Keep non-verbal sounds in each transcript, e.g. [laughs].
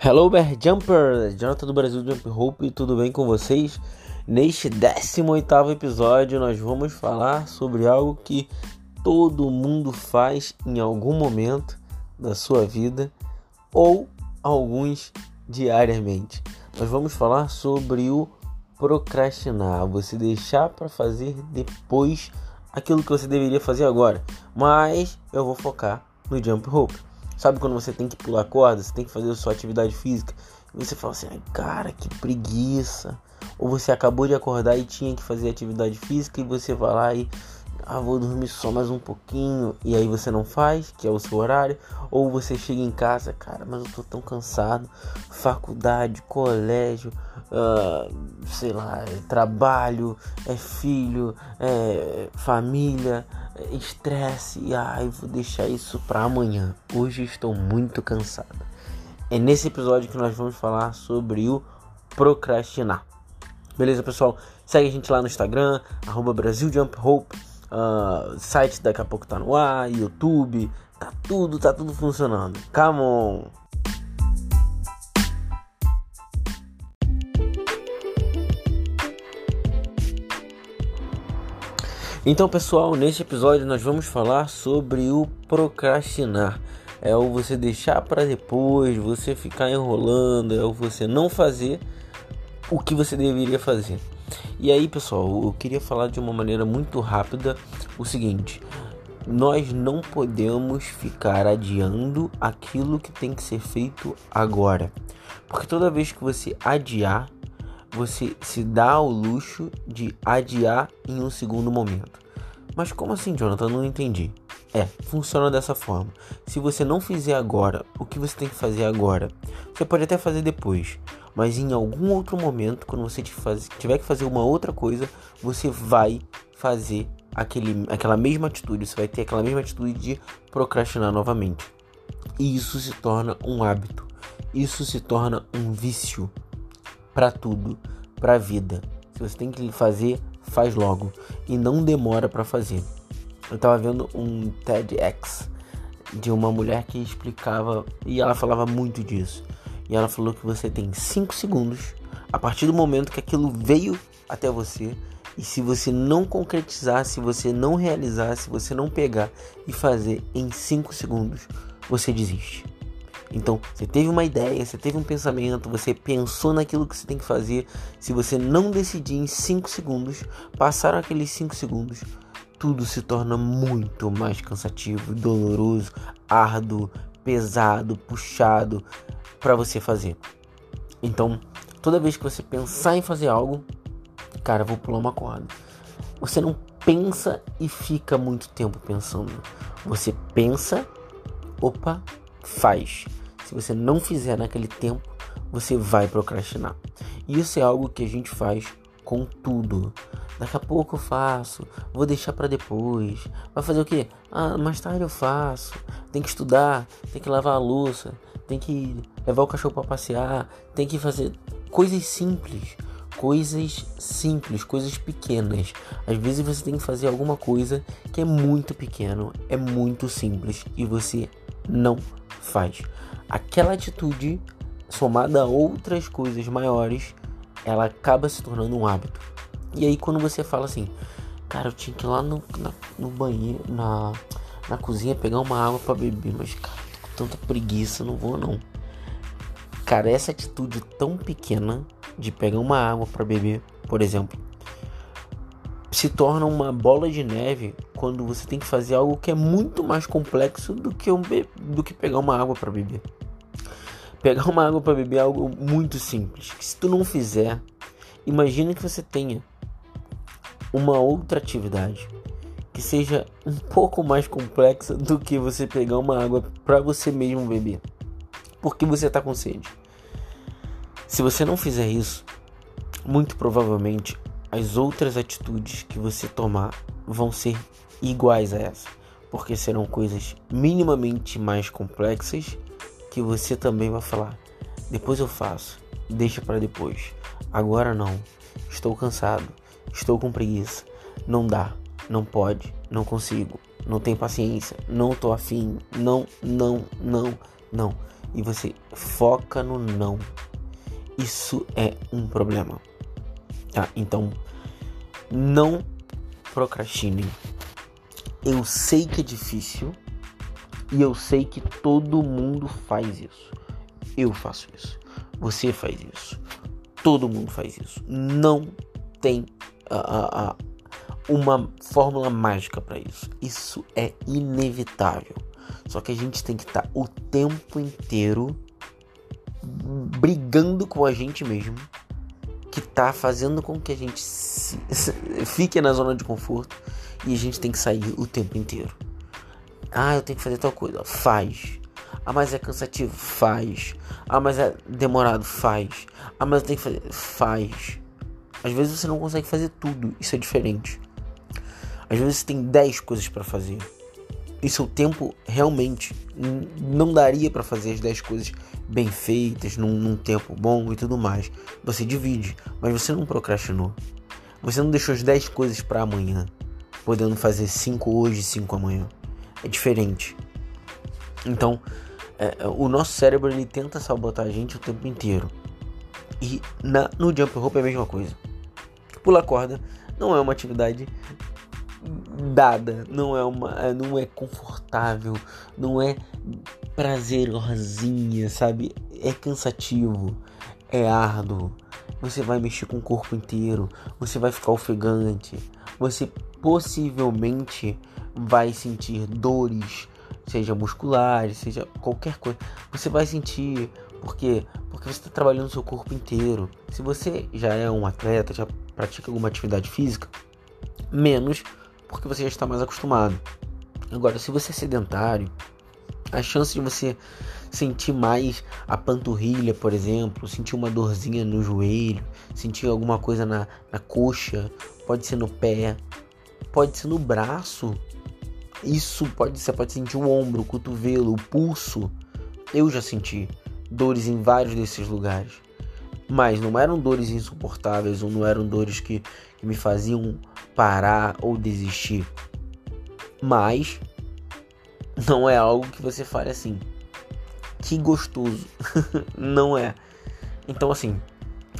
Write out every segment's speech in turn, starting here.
Hello, Bear Jumper! Jonathan do Brasil Jump Hope, tudo bem com vocês? Neste 18 episódio, nós vamos falar sobre algo que todo mundo faz em algum momento da sua vida ou alguns diariamente. Nós vamos falar sobre o procrastinar, você deixar para fazer depois aquilo que você deveria fazer agora. Mas eu vou focar no Jump Hope. Sabe quando você tem que pular corda, você tem que fazer a sua atividade física, e você fala assim, cara, que preguiça. Ou você acabou de acordar e tinha que fazer atividade física e você vai lá e ah, vou dormir só mais um pouquinho. E aí você não faz, que é o seu horário, ou você chega em casa, cara, mas eu tô tão cansado, faculdade, colégio, uh, sei lá, é trabalho, é filho, é família, é estresse, e ai, vou deixar isso para amanhã. Hoje estou muito cansado. É nesse episódio que nós vamos falar sobre o procrastinar. Beleza, pessoal? Segue a gente lá no Instagram, arroba uh, site daqui a pouco tá no ar, YouTube, tá tudo, tá tudo funcionando. Come on! Então, pessoal, neste episódio nós vamos falar sobre o procrastinar. É o você deixar para depois, você ficar enrolando, é o você não fazer o que você deveria fazer. E aí, pessoal, eu queria falar de uma maneira muito rápida o seguinte: nós não podemos ficar adiando aquilo que tem que ser feito agora. Porque toda vez que você adiar, você se dá ao luxo de adiar em um segundo momento. Mas como assim, Jonathan? Não entendi. É, funciona dessa forma. Se você não fizer agora o que você tem que fazer agora, você pode até fazer depois, mas em algum outro momento, quando você tiver que fazer uma outra coisa, você vai fazer aquele, aquela mesma atitude, você vai ter aquela mesma atitude de procrastinar novamente. E isso se torna um hábito, isso se torna um vício para tudo, para a vida. Se você tem que fazer, faz logo e não demora para fazer. Eu estava vendo um TEDx de uma mulher que explicava e ela falava muito disso e ela falou que você tem 5 segundos a partir do momento que aquilo veio até você. E se você não concretizar, se você não realizar, se você não pegar e fazer em 5 segundos, você desiste. Então, você teve uma ideia, você teve um pensamento, você pensou naquilo que você tem que fazer. Se você não decidir em 5 segundos, passaram aqueles 5 segundos, tudo se torna muito mais cansativo, doloroso, árduo, pesado, puxado para você fazer. Então, toda vez que você pensar em fazer algo, cara, vou pular uma corda. Você não pensa e fica muito tempo pensando. Você pensa, opa, faz. Se você não fizer naquele tempo, você vai procrastinar. Isso é algo que a gente faz com tudo. Daqui a pouco eu faço, vou deixar para depois. Vai fazer o quê? Ah, mais tarde eu faço. Tem que estudar, tem que lavar a louça, tem que levar o cachorro para passear, tem que fazer coisas simples, coisas simples, coisas pequenas. Às vezes você tem que fazer alguma coisa que é muito pequeno, é muito simples e você não faz. Aquela atitude somada a outras coisas maiores, ela acaba se tornando um hábito. E aí quando você fala assim, cara, eu tinha que ir lá no, na, no banheiro, na, na cozinha pegar uma água para beber, mas cara, tô com tanta preguiça, não vou não. Cara, essa atitude tão pequena de pegar uma água para beber, por exemplo, se torna uma bola de neve quando você tem que fazer algo que é muito mais complexo do que, um do que pegar uma água para beber. Pegar uma água para beber é algo muito simples. Se tu não fizer, imagina que você tenha uma outra atividade que seja um pouco mais complexa do que você pegar uma água para você mesmo beber, porque você está com sede. Se você não fizer isso, muito provavelmente as outras atitudes que você tomar vão ser iguais a essa, porque serão coisas minimamente mais complexas que você também vai falar: depois eu faço, deixa para depois, agora não, estou cansado Estou com preguiça. Não dá. Não pode. Não consigo. Não tenho paciência. Não tô afim. Não, não, não, não. e você foca no não. Isso é um problema. Tá? Então, não procrastinem. Eu sei que é difícil e eu sei que todo mundo faz isso. Eu faço isso. Você faz isso. Todo mundo faz isso. Não tem uma fórmula mágica para isso. Isso é inevitável. Só que a gente tem que estar tá o tempo inteiro brigando com a gente mesmo, que tá fazendo com que a gente se, se, fique na zona de conforto e a gente tem que sair o tempo inteiro. Ah, eu tenho que fazer tal coisa. Faz. Ah, mas é cansativo. Faz. Ah, mas é demorado. Faz. Ah, mas eu tenho que fazer. Faz. Às vezes você não consegue fazer tudo. Isso é diferente. Às vezes você tem 10 coisas para fazer. E seu tempo realmente não daria para fazer as 10 coisas bem feitas, num, num tempo bom e tudo mais. Você divide, mas você não procrastinou. Você não deixou as 10 coisas para amanhã, podendo fazer 5 hoje e 5 amanhã. É diferente. Então, é, o nosso cérebro ele tenta sabotar a gente o tempo inteiro. E na, no jump rope é a mesma coisa. Pular corda não é uma atividade dada, não é uma, é, não é confortável, não é prazerosinha, sabe? É cansativo, é árduo. Você vai mexer com o corpo inteiro, você vai ficar ofegante, você possivelmente vai sentir dores, seja musculares, seja qualquer coisa. Você vai sentir porque porque você está trabalhando o seu corpo inteiro. Se você já é um atleta, já pratica alguma atividade física, menos porque você já está mais acostumado. Agora, se você é sedentário, a chance de você sentir mais a panturrilha, por exemplo, sentir uma dorzinha no joelho, sentir alguma coisa na, na coxa, pode ser no pé, pode ser no braço. Isso pode ser, pode sentir o ombro, o cotovelo, o pulso. Eu já senti dores em vários desses lugares. Mas não eram dores insuportáveis ou não eram dores que, que me faziam parar ou desistir. Mas não é algo que você fale assim. Que gostoso. [laughs] não é. Então assim,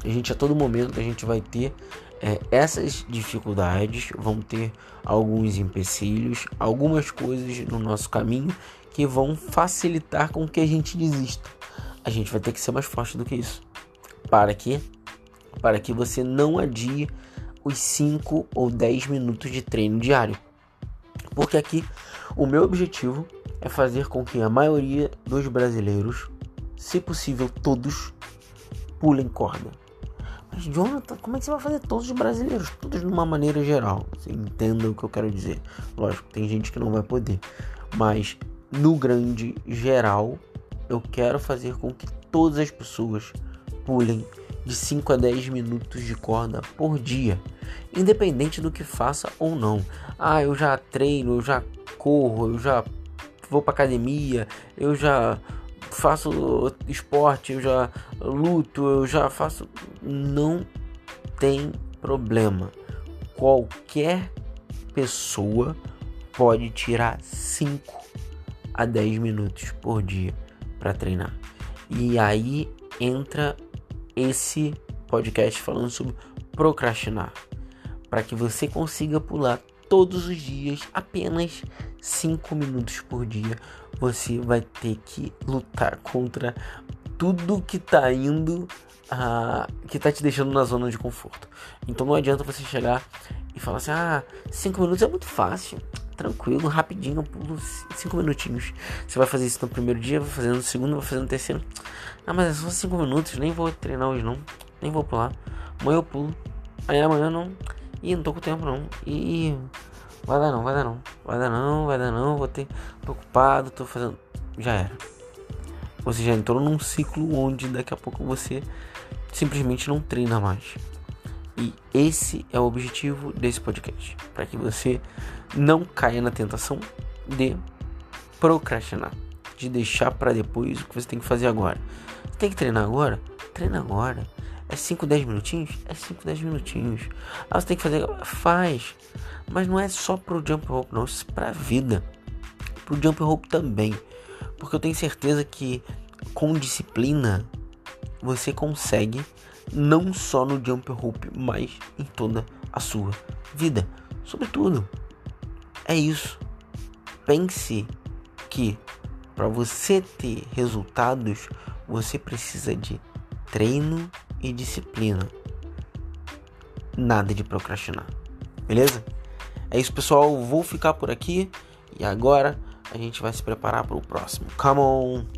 a gente a todo momento a gente vai ter é, essas dificuldades, vão ter alguns empecilhos, algumas coisas no nosso caminho que vão facilitar com que a gente desista. A gente vai ter que ser mais forte do que isso. Para quê? Para que você não adie os 5 ou 10 minutos de treino diário. Porque aqui o meu objetivo é fazer com que a maioria dos brasileiros, se possível todos, pulem corda. Mas Jonathan, como é que você vai fazer todos os brasileiros? Todos de uma maneira geral. Você entenda o que eu quero dizer. Lógico, tem gente que não vai poder. Mas no grande geral, eu quero fazer com que todas as pessoas pulem de 5 a 10 minutos de corda por dia, independente do que faça ou não. Ah, eu já treino, eu já corro, eu já vou para academia, eu já faço esporte, eu já luto, eu já faço. Não tem problema. Qualquer pessoa pode tirar 5 a 10 minutos por dia para treinar. E aí entra esse podcast falando sobre procrastinar, para que você consiga pular todos os dias apenas 5 minutos por dia. Você vai ter que lutar contra tudo que tá indo a que tá te deixando na zona de conforto. Então não adianta você chegar e falar assim: "Ah, 5 minutos é muito fácil" tranquilo, rapidinho, pulo cinco minutinhos. Você vai fazer isso no primeiro dia, vai fazer no segundo, vai fazer no terceiro. Ah, mas é só cinco minutos, nem vou treinar hoje não, nem vou pular. Amanhã eu pulo, aí amanhã não. Ih, não tô com tempo não. Ih, vai dar não, vai dar não, vai dar não, vai dar não, vou ter. Tô ocupado, tô fazendo. Já era. Você já entrou num ciclo onde daqui a pouco você simplesmente não treina mais. E esse é o objetivo desse podcast, para que você não caia na tentação de procrastinar, de deixar para depois o que você tem que fazer agora. Você tem que treinar agora? Treina agora. É 5, 10 minutinhos? É 5, 10 minutinhos. Ah, você tem que fazer? Faz. Mas não é só pro jump rope, não. Isso é pra vida. Pro jump rope também. Porque eu tenho certeza que com disciplina, você consegue não só no jump rope, mas em toda a sua vida. Sobretudo, é isso. Pense que para você ter resultados, você precisa de treino e disciplina. Nada de procrastinar. Beleza? É isso, pessoal. Vou ficar por aqui e agora a gente vai se preparar para o próximo. Come on!